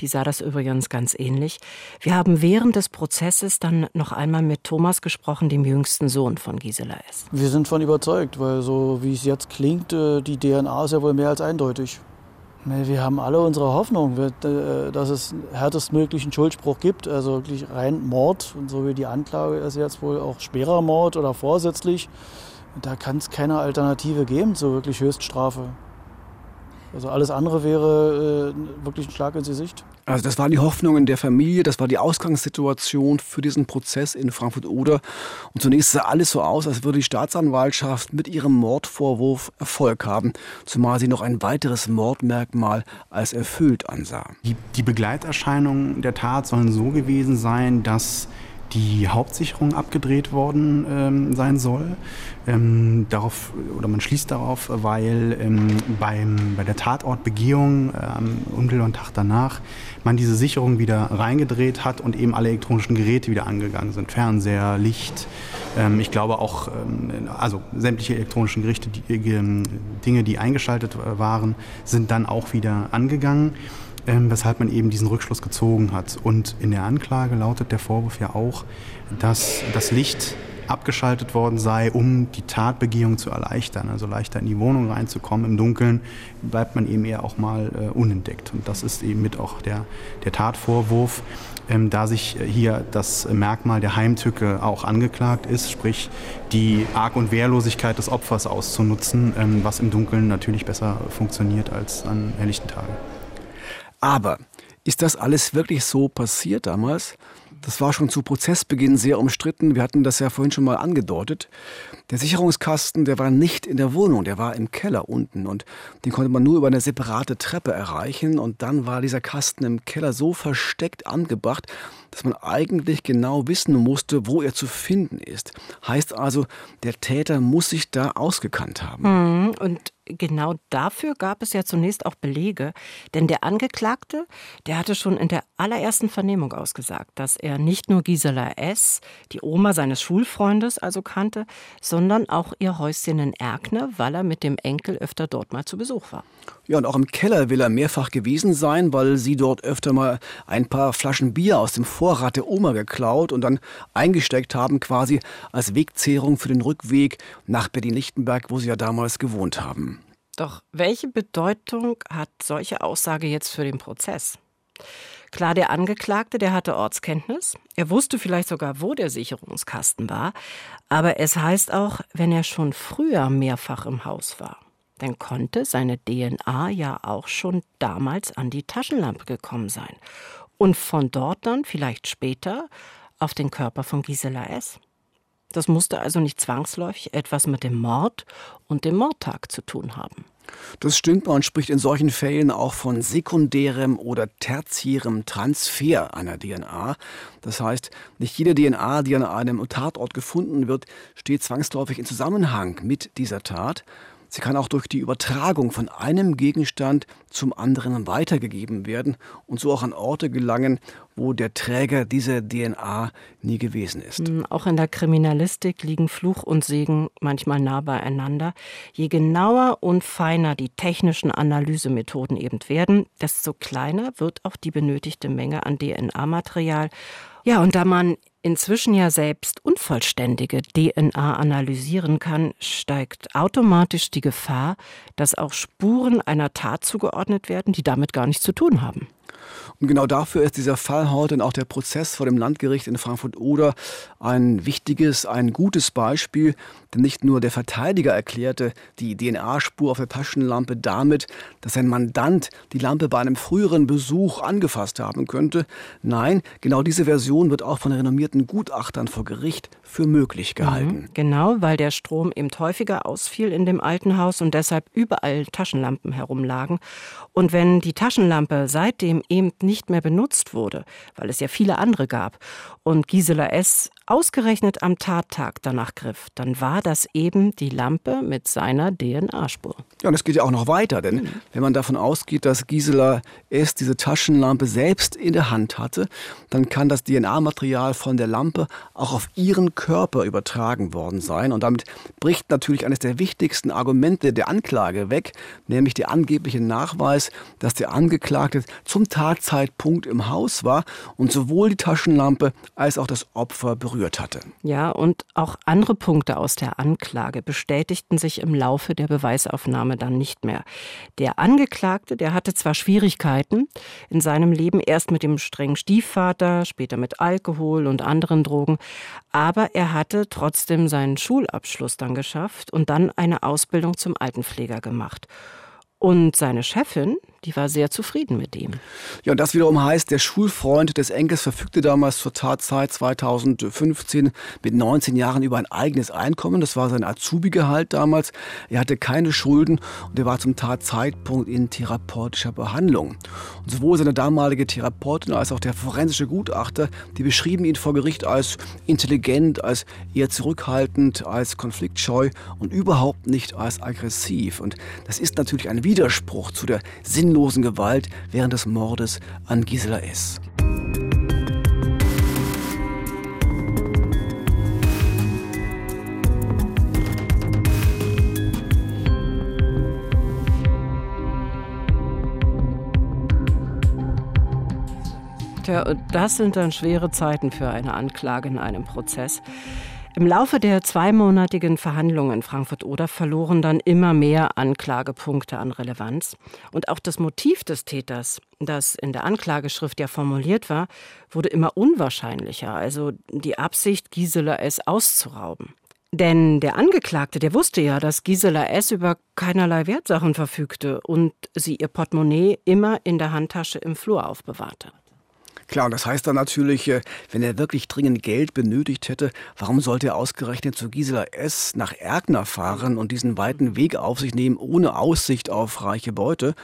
die sah das übrigens ganz ähnlich. Wir haben während des Prozesses dann noch einmal mit Thomas gesprochen, dem jüngsten Sohn von Gisela S. Wir sind von überzeugt, weil so wie es jetzt klingt, äh, die DNA ist ja wohl mehr als eindeutig. Wir haben alle unsere Hoffnung, äh, dass es härtestmöglichen Schuldspruch gibt, also wirklich rein Mord. Und so wie die Anklage ist jetzt wohl auch schwerer Mord oder vorsätzlich. Da kann es keine Alternative geben zur wirklich Höchststrafe. Also alles andere wäre äh, wirklich ein Schlag ins Gesicht. Also das waren die Hoffnungen der Familie, das war die Ausgangssituation für diesen Prozess in Frankfurt-Oder. Und zunächst sah alles so aus, als würde die Staatsanwaltschaft mit ihrem Mordvorwurf Erfolg haben, zumal sie noch ein weiteres Mordmerkmal als erfüllt ansah. Die, die Begleiterscheinungen der Tat sollen so gewesen sein, dass die Hauptsicherung abgedreht worden ähm, sein soll. Ähm, darauf, oder man schließt darauf, weil ähm, beim, bei der Tatortbegehung ähm, unmittelbar einen Tag danach man diese Sicherung wieder reingedreht hat und eben alle elektronischen Geräte wieder angegangen sind. Fernseher, Licht, ähm, ich glaube auch, ähm, also sämtliche elektronischen Gerichte, die, Dinge, die eingeschaltet äh, waren, sind dann auch wieder angegangen ähm, weshalb man eben diesen Rückschluss gezogen hat. Und in der Anklage lautet der Vorwurf ja auch, dass das Licht abgeschaltet worden sei, um die Tatbegehung zu erleichtern, also leichter in die Wohnung reinzukommen. Im Dunkeln bleibt man eben eher auch mal äh, unentdeckt. Und das ist eben mit auch der, der Tatvorwurf, ähm, da sich hier das Merkmal der Heimtücke auch angeklagt ist, sprich die Arg- und Wehrlosigkeit des Opfers auszunutzen, ähm, was im Dunkeln natürlich besser funktioniert als an helllichten Tagen. Aber ist das alles wirklich so passiert damals? Das war schon zu Prozessbeginn sehr umstritten. Wir hatten das ja vorhin schon mal angedeutet. Der Sicherungskasten, der war nicht in der Wohnung, der war im Keller unten und den konnte man nur über eine separate Treppe erreichen. Und dann war dieser Kasten im Keller so versteckt angebracht, dass man eigentlich genau wissen musste, wo er zu finden ist. Heißt also, der Täter muss sich da ausgekannt haben. Mhm. Und genau dafür gab es ja zunächst auch Belege, denn der Angeklagte, der hatte schon in der allerersten Vernehmung ausgesagt, dass er nicht nur Gisela S., die Oma seines Schulfreundes also kannte, sondern auch ihr Häuschen in Erkne, weil er mit dem Enkel öfter dort mal zu Besuch war. Ja, und auch im Keller will er mehrfach gewesen sein, weil sie dort öfter mal ein paar Flaschen Bier aus dem Vorrat der Oma geklaut und dann eingesteckt haben, quasi als Wegzehrung für den Rückweg nach Berlin-Lichtenberg, wo sie ja damals gewohnt haben. Doch welche Bedeutung hat solche Aussage jetzt für den Prozess? Klar, der Angeklagte, der hatte Ortskenntnis. Er wusste vielleicht sogar, wo der Sicherungskasten war. Aber es heißt auch, wenn er schon früher mehrfach im Haus war. Dann konnte seine DNA ja auch schon damals an die Taschenlampe gekommen sein. Und von dort dann, vielleicht später, auf den Körper von Gisela S. Das musste also nicht zwangsläufig etwas mit dem Mord und dem Mordtag zu tun haben. Das stimmt, man spricht in solchen Fällen auch von sekundärem oder tertiärem Transfer einer DNA. Das heißt, nicht jede DNA, die an einem Tatort gefunden wird, steht zwangsläufig in Zusammenhang mit dieser Tat. Sie kann auch durch die Übertragung von einem Gegenstand zum anderen weitergegeben werden und so auch an Orte gelangen, wo der Träger dieser DNA nie gewesen ist. Hm, auch in der Kriminalistik liegen Fluch und Segen manchmal nah beieinander. Je genauer und feiner die technischen Analysemethoden eben werden, desto kleiner wird auch die benötigte Menge an DNA-Material. Ja, und da man inzwischen ja selbst unvollständige DNA analysieren kann, steigt automatisch die Gefahr, dass auch Spuren einer Tat zugeordnet werden, die damit gar nichts zu tun haben. Und genau dafür ist dieser Fall heute und auch der Prozess vor dem Landgericht in Frankfurt-Oder ein wichtiges, ein gutes Beispiel. Denn nicht nur der Verteidiger erklärte die DNA-Spur auf der Taschenlampe damit, dass sein Mandant die Lampe bei einem früheren Besuch angefasst haben könnte. Nein, genau diese Version wird auch von renommierten Gutachtern vor Gericht für möglich gehalten. Mhm, genau, weil der Strom eben häufiger ausfiel in dem alten Haus und deshalb überall Taschenlampen herumlagen. Und wenn die Taschenlampe seitdem eben nicht mehr benutzt wurde, weil es ja viele andere gab, und Gisela S. ausgerechnet am Tattag danach griff, dann war das eben die Lampe mit seiner DNA-Spur. Ja, und es geht ja auch noch weiter, denn mhm. wenn man davon ausgeht, dass Gisela S. diese Taschenlampe selbst in der Hand hatte, dann kann das DNA-Material von der Lampe auch auf ihren Körper übertragen worden sein. Und damit bricht natürlich eines der wichtigsten Argumente der Anklage weg, nämlich der angebliche Nachweis, dass der Angeklagte zum Tatzeitpunkt im Haus war und sowohl die Taschenlampe als auch das Opfer berührt hatte. Ja, und auch andere Punkte aus der Anklage bestätigten sich im Laufe der Beweisaufnahme dann nicht mehr. Der Angeklagte, der hatte zwar Schwierigkeiten in seinem Leben, erst mit dem strengen Stiefvater, später mit Alkohol und anderen Drogen, aber er hatte trotzdem seinen Schulabschluss dann geschafft und dann eine Ausbildung zum Altenpfleger gemacht. Und seine Chefin, die war sehr zufrieden mit ihm. Ja, und das wiederum heißt, der Schulfreund des Enkels verfügte damals zur Tatzeit 2015 mit 19 Jahren über ein eigenes Einkommen. Das war sein Azubi-Gehalt damals. Er hatte keine Schulden und er war zum Tatzeitpunkt in therapeutischer Behandlung. Und sowohl seine damalige Therapeutin als auch der forensische Gutachter, die beschrieben ihn vor Gericht als intelligent, als eher zurückhaltend, als konfliktscheu und überhaupt nicht als aggressiv. Und das ist natürlich ein Widerspruch zu der Sinn sinnlosen Gewalt während des Mordes an Gisela S. Tja, und das sind dann schwere Zeiten für eine Anklage in einem Prozess. Im Laufe der zweimonatigen Verhandlungen in Frankfurt-Oder verloren dann immer mehr Anklagepunkte an Relevanz. Und auch das Motiv des Täters, das in der Anklageschrift ja formuliert war, wurde immer unwahrscheinlicher. Also die Absicht, Gisela S. auszurauben. Denn der Angeklagte, der wusste ja, dass Gisela S. über keinerlei Wertsachen verfügte und sie ihr Portemonnaie immer in der Handtasche im Flur aufbewahrte. Klar, und das heißt dann natürlich, äh, wenn er wirklich dringend Geld benötigt hätte, warum sollte er ausgerechnet zu Gisela S. nach Erkner fahren und diesen weiten Weg auf sich nehmen, ohne Aussicht auf reiche Beute?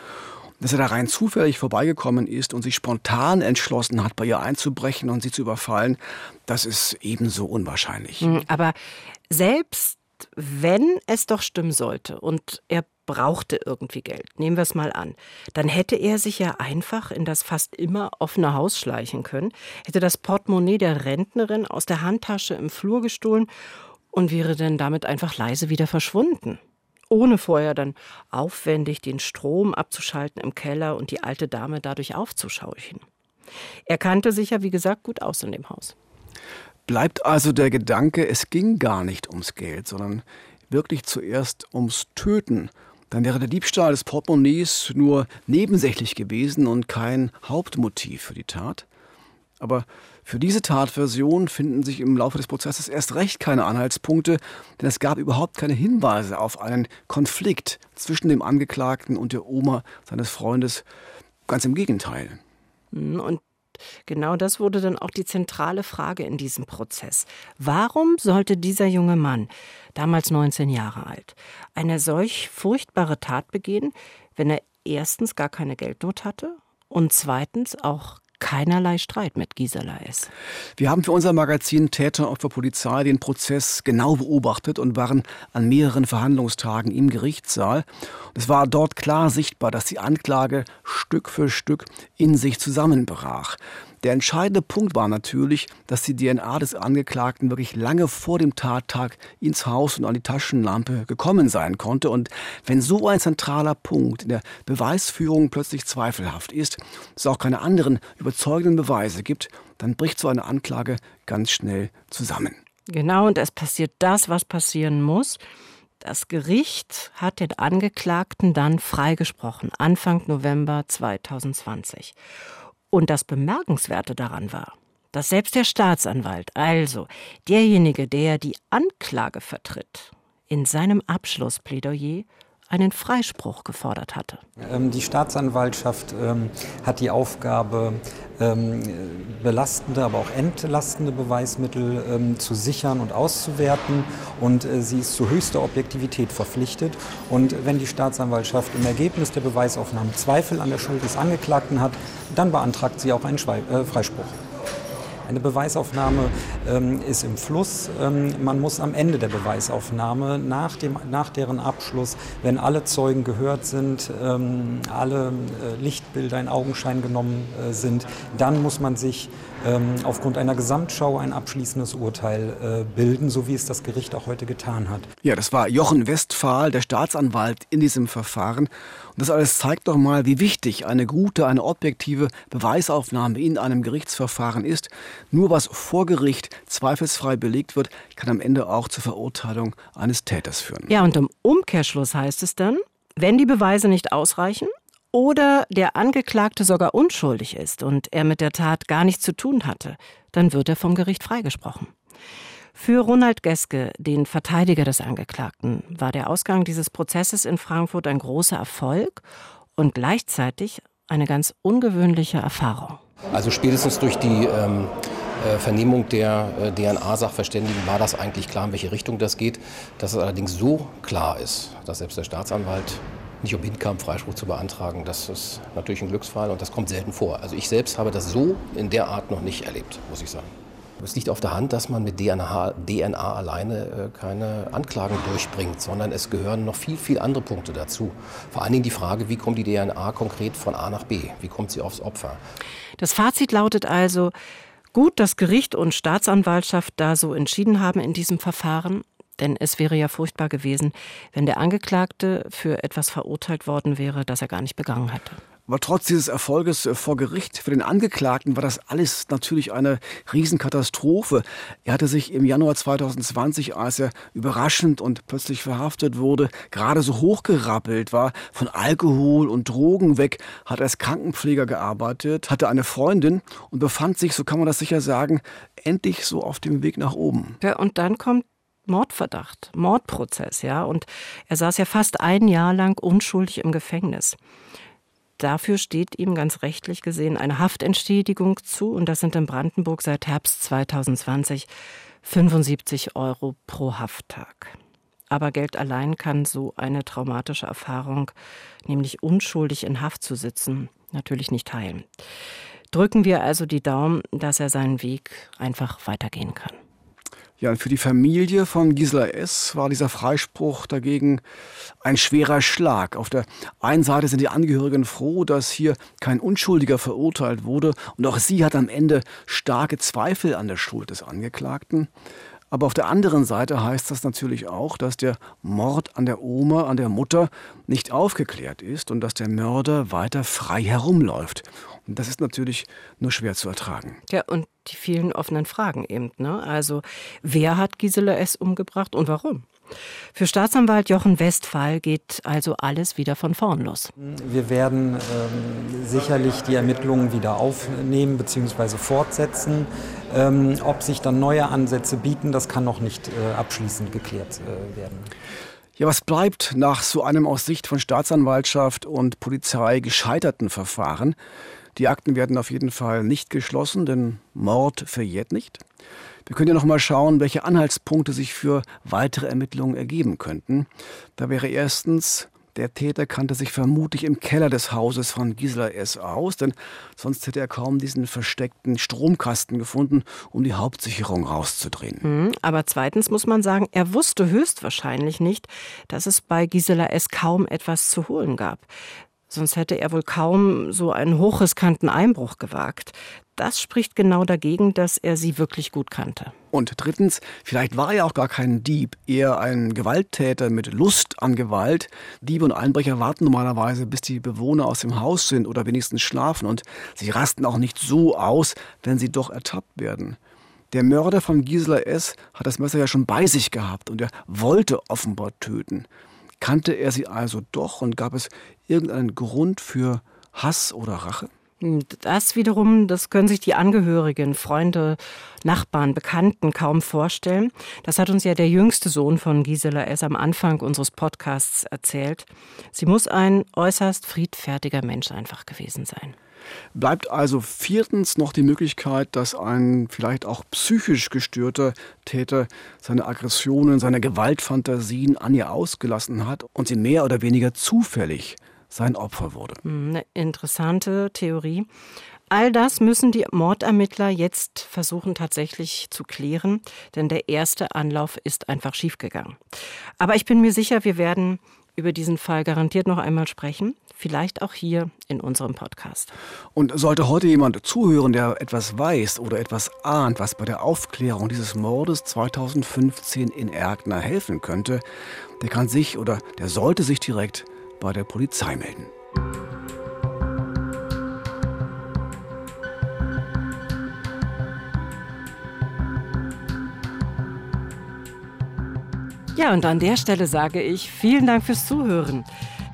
Dass er da rein zufällig vorbeigekommen ist und sich spontan entschlossen hat, bei ihr einzubrechen und sie zu überfallen, das ist ebenso unwahrscheinlich. Hm, aber selbst wenn es doch stimmen sollte und er brauchte irgendwie Geld, nehmen wir es mal an, dann hätte er sich ja einfach in das fast immer offene Haus schleichen können, hätte das Portemonnaie der Rentnerin aus der Handtasche im Flur gestohlen und wäre dann damit einfach leise wieder verschwunden. Ohne vorher dann aufwendig den Strom abzuschalten im Keller und die alte Dame dadurch aufzuscheuchen. Er kannte sich ja, wie gesagt, gut aus in dem Haus. Bleibt also der Gedanke, es ging gar nicht ums Geld, sondern wirklich zuerst ums Töten dann wäre der Diebstahl des Portemonnaies nur nebensächlich gewesen und kein Hauptmotiv für die Tat. Aber für diese Tatversion finden sich im Laufe des Prozesses erst recht keine Anhaltspunkte, denn es gab überhaupt keine Hinweise auf einen Konflikt zwischen dem Angeklagten und der Oma seines Freundes. Ganz im Gegenteil. Hm, genau das wurde dann auch die zentrale Frage in diesem Prozess. Warum sollte dieser junge Mann, damals 19 Jahre alt, eine solch furchtbare Tat begehen, wenn er erstens gar keine Geldnot hatte und zweitens auch keinerlei Streit mit Gisela ist. Wir haben für unser Magazin Täter Opfer Polizei den Prozess genau beobachtet und waren an mehreren Verhandlungstagen im Gerichtssaal. Es war dort klar sichtbar, dass die Anklage Stück für Stück in sich zusammenbrach. Der entscheidende Punkt war natürlich, dass die DNA des Angeklagten wirklich lange vor dem Tattag ins Haus und an die Taschenlampe gekommen sein konnte. Und wenn so ein zentraler Punkt in der Beweisführung plötzlich zweifelhaft ist, es auch keine anderen überzeugenden Beweise gibt, dann bricht so eine Anklage ganz schnell zusammen. Genau, und es passiert das, was passieren muss. Das Gericht hat den Angeklagten dann freigesprochen, Anfang November 2020. Und das Bemerkenswerte daran war, dass selbst der Staatsanwalt, also derjenige, der die Anklage vertritt, in seinem Abschlussplädoyer einen Freispruch gefordert hatte. Ähm, die Staatsanwaltschaft ähm, hat die Aufgabe, ähm, belastende, aber auch entlastende Beweismittel zu sichern und auszuwerten. Und äh, sie ist zu höchster Objektivität verpflichtet. Und wenn die Staatsanwaltschaft im Ergebnis der Beweisaufnahme Zweifel an der Schuld des Angeklagten hat, dann beantragt sie auch einen äh, Freispruch. Eine Beweisaufnahme ähm, ist im Fluss. Ähm, man muss am Ende der Beweisaufnahme, nach, dem, nach deren Abschluss, wenn alle Zeugen gehört sind, ähm, alle äh, Lichtbilder in Augenschein genommen äh, sind, dann muss man sich ähm, aufgrund einer Gesamtschau ein abschließendes Urteil äh, bilden, so wie es das Gericht auch heute getan hat. Ja, das war Jochen Westphal, der Staatsanwalt in diesem Verfahren. Das alles zeigt doch mal, wie wichtig eine gute, eine objektive Beweisaufnahme in einem Gerichtsverfahren ist. Nur was vor Gericht zweifelsfrei belegt wird, kann am Ende auch zur Verurteilung eines Täters führen. Ja, und im Umkehrschluss heißt es dann, wenn die Beweise nicht ausreichen, oder der Angeklagte sogar unschuldig ist und er mit der Tat gar nichts zu tun hatte, dann wird er vom Gericht freigesprochen. Für Ronald Geske, den Verteidiger des Angeklagten, war der Ausgang dieses Prozesses in Frankfurt ein großer Erfolg und gleichzeitig eine ganz ungewöhnliche Erfahrung. Also spätestens durch die ähm, äh, Vernehmung der äh, DNA-Sachverständigen war das eigentlich klar, in welche Richtung das geht. Dass es allerdings so klar ist, dass selbst der Staatsanwalt nicht umhin kam, Freispruch zu beantragen. Das ist natürlich ein Glücksfall und das kommt selten vor. Also ich selbst habe das so in der Art noch nicht erlebt, muss ich sagen. Es liegt auf der Hand, dass man mit DNA, DNA alleine äh, keine Anklagen durchbringt, sondern es gehören noch viel, viel andere Punkte dazu. Vor allen Dingen die Frage, wie kommt die DNA konkret von A nach B? Wie kommt sie aufs Opfer? Das Fazit lautet also, gut, dass Gericht und Staatsanwaltschaft da so entschieden haben in diesem Verfahren. Denn es wäre ja furchtbar gewesen, wenn der Angeklagte für etwas verurteilt worden wäre, das er gar nicht begangen hätte. Aber trotz dieses Erfolges äh, vor Gericht für den Angeklagten war das alles natürlich eine Riesenkatastrophe. Er hatte sich im Januar 2020, als er überraschend und plötzlich verhaftet wurde, gerade so hochgerappelt war, von Alkohol und Drogen weg, hat als Krankenpfleger gearbeitet, hatte eine Freundin und befand sich, so kann man das sicher sagen, endlich so auf dem Weg nach oben. Ja, und dann kommt Mordverdacht, Mordprozess, ja. Und er saß ja fast ein Jahr lang unschuldig im Gefängnis. Dafür steht ihm ganz rechtlich gesehen eine Haftentschädigung zu und das sind in Brandenburg seit Herbst 2020 75 Euro pro Hafttag. Aber Geld allein kann so eine traumatische Erfahrung, nämlich unschuldig in Haft zu sitzen, natürlich nicht heilen. Drücken wir also die Daumen, dass er seinen Weg einfach weitergehen kann. Ja, für die Familie von Gisela S. war dieser Freispruch dagegen ein schwerer Schlag. Auf der einen Seite sind die Angehörigen froh, dass hier kein Unschuldiger verurteilt wurde und auch sie hat am Ende starke Zweifel an der Schuld des Angeklagten. Aber auf der anderen Seite heißt das natürlich auch, dass der Mord an der Oma, an der Mutter nicht aufgeklärt ist und dass der Mörder weiter frei herumläuft. Das ist natürlich nur schwer zu ertragen. Ja, und die vielen offenen Fragen eben. Ne? Also, wer hat Gisela S. umgebracht und warum? Für Staatsanwalt Jochen Westphal geht also alles wieder von vorn los. Wir werden ähm, sicherlich die Ermittlungen wieder aufnehmen bzw. fortsetzen. Ähm, ob sich dann neue Ansätze bieten, das kann noch nicht äh, abschließend geklärt äh, werden. Ja, was bleibt nach so einem aus Sicht von Staatsanwaltschaft und Polizei gescheiterten Verfahren? Die Akten werden auf jeden Fall nicht geschlossen, denn Mord verjährt nicht. Wir können ja noch mal schauen, welche Anhaltspunkte sich für weitere Ermittlungen ergeben könnten. Da wäre erstens, der Täter kannte sich vermutlich im Keller des Hauses von Gisela S. aus, denn sonst hätte er kaum diesen versteckten Stromkasten gefunden, um die Hauptsicherung rauszudrehen. Mhm, aber zweitens muss man sagen, er wusste höchstwahrscheinlich nicht, dass es bei Gisela S. kaum etwas zu holen gab. Sonst hätte er wohl kaum so einen hochriskanten Einbruch gewagt. Das spricht genau dagegen, dass er sie wirklich gut kannte. Und drittens, vielleicht war er auch gar kein Dieb, eher ein Gewalttäter mit Lust an Gewalt. Diebe und Einbrecher warten normalerweise, bis die Bewohner aus dem Haus sind oder wenigstens schlafen und sie rasten auch nicht so aus, wenn sie doch ertappt werden. Der Mörder von Gisela S. hat das Messer ja schon bei sich gehabt und er wollte offenbar töten. Kannte er sie also doch und gab es irgendeinen Grund für Hass oder Rache? Das wiederum, das können sich die Angehörigen, Freunde, Nachbarn, Bekannten kaum vorstellen. Das hat uns ja der jüngste Sohn von Gisela S. am Anfang unseres Podcasts erzählt. Sie muss ein äußerst friedfertiger Mensch einfach gewesen sein. Bleibt also viertens noch die Möglichkeit, dass ein vielleicht auch psychisch gestörter Täter seine Aggressionen, seine Gewaltfantasien an ihr ausgelassen hat und sie mehr oder weniger zufällig sein Opfer wurde. Hm, eine interessante Theorie. All das müssen die Mordermittler jetzt versuchen tatsächlich zu klären, denn der erste Anlauf ist einfach schiefgegangen. Aber ich bin mir sicher, wir werden über diesen Fall garantiert noch einmal sprechen, vielleicht auch hier in unserem Podcast. Und sollte heute jemand zuhören, der etwas weiß oder etwas ahnt, was bei der Aufklärung dieses Mordes 2015 in Erkner helfen könnte, der kann sich oder der sollte sich direkt bei der Polizei melden. Ja, und an der Stelle sage ich vielen Dank fürs Zuhören.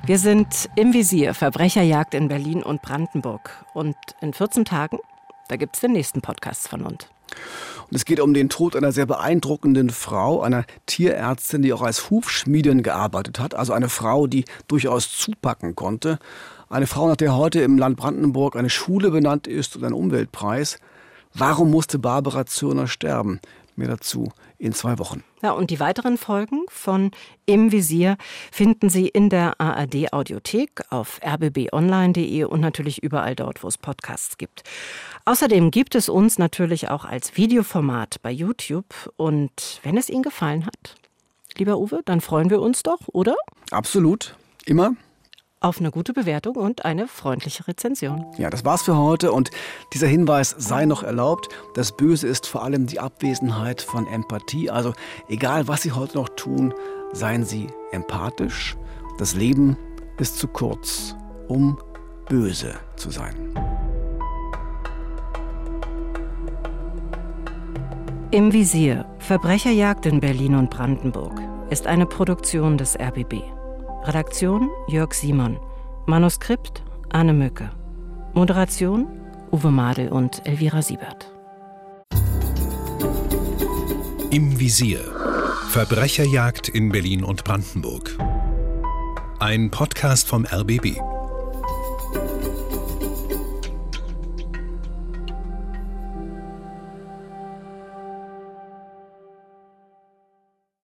Wir sind im Visier Verbrecherjagd in Berlin und Brandenburg. Und in 14 Tagen, da gibt es den nächsten Podcast von uns. Und es geht um den Tod einer sehr beeindruckenden Frau, einer Tierärztin, die auch als Hufschmiedin gearbeitet hat. Also eine Frau, die durchaus zupacken konnte. Eine Frau, nach der heute im Land Brandenburg eine Schule benannt ist und ein Umweltpreis. Warum musste Barbara Zürner sterben? Mehr dazu in zwei Wochen. Ja, und die weiteren Folgen von Im Visier finden Sie in der ARD Audiothek auf rbbonline.de und natürlich überall dort, wo es Podcasts gibt. Außerdem gibt es uns natürlich auch als Videoformat bei YouTube. Und wenn es Ihnen gefallen hat, lieber Uwe, dann freuen wir uns doch, oder? Absolut. Immer auf eine gute Bewertung und eine freundliche Rezension. Ja, das war's für heute und dieser Hinweis sei noch erlaubt. Das Böse ist vor allem die Abwesenheit von Empathie. Also egal, was Sie heute noch tun, seien Sie empathisch. Das Leben ist zu kurz, um böse zu sein. Im Visier Verbrecherjagd in Berlin und Brandenburg ist eine Produktion des RBB. Redaktion Jörg Simon. Manuskript Anne Mücke. Moderation Uwe Madel und Elvira Siebert. Im Visier. Verbrecherjagd in Berlin und Brandenburg. Ein Podcast vom RBB.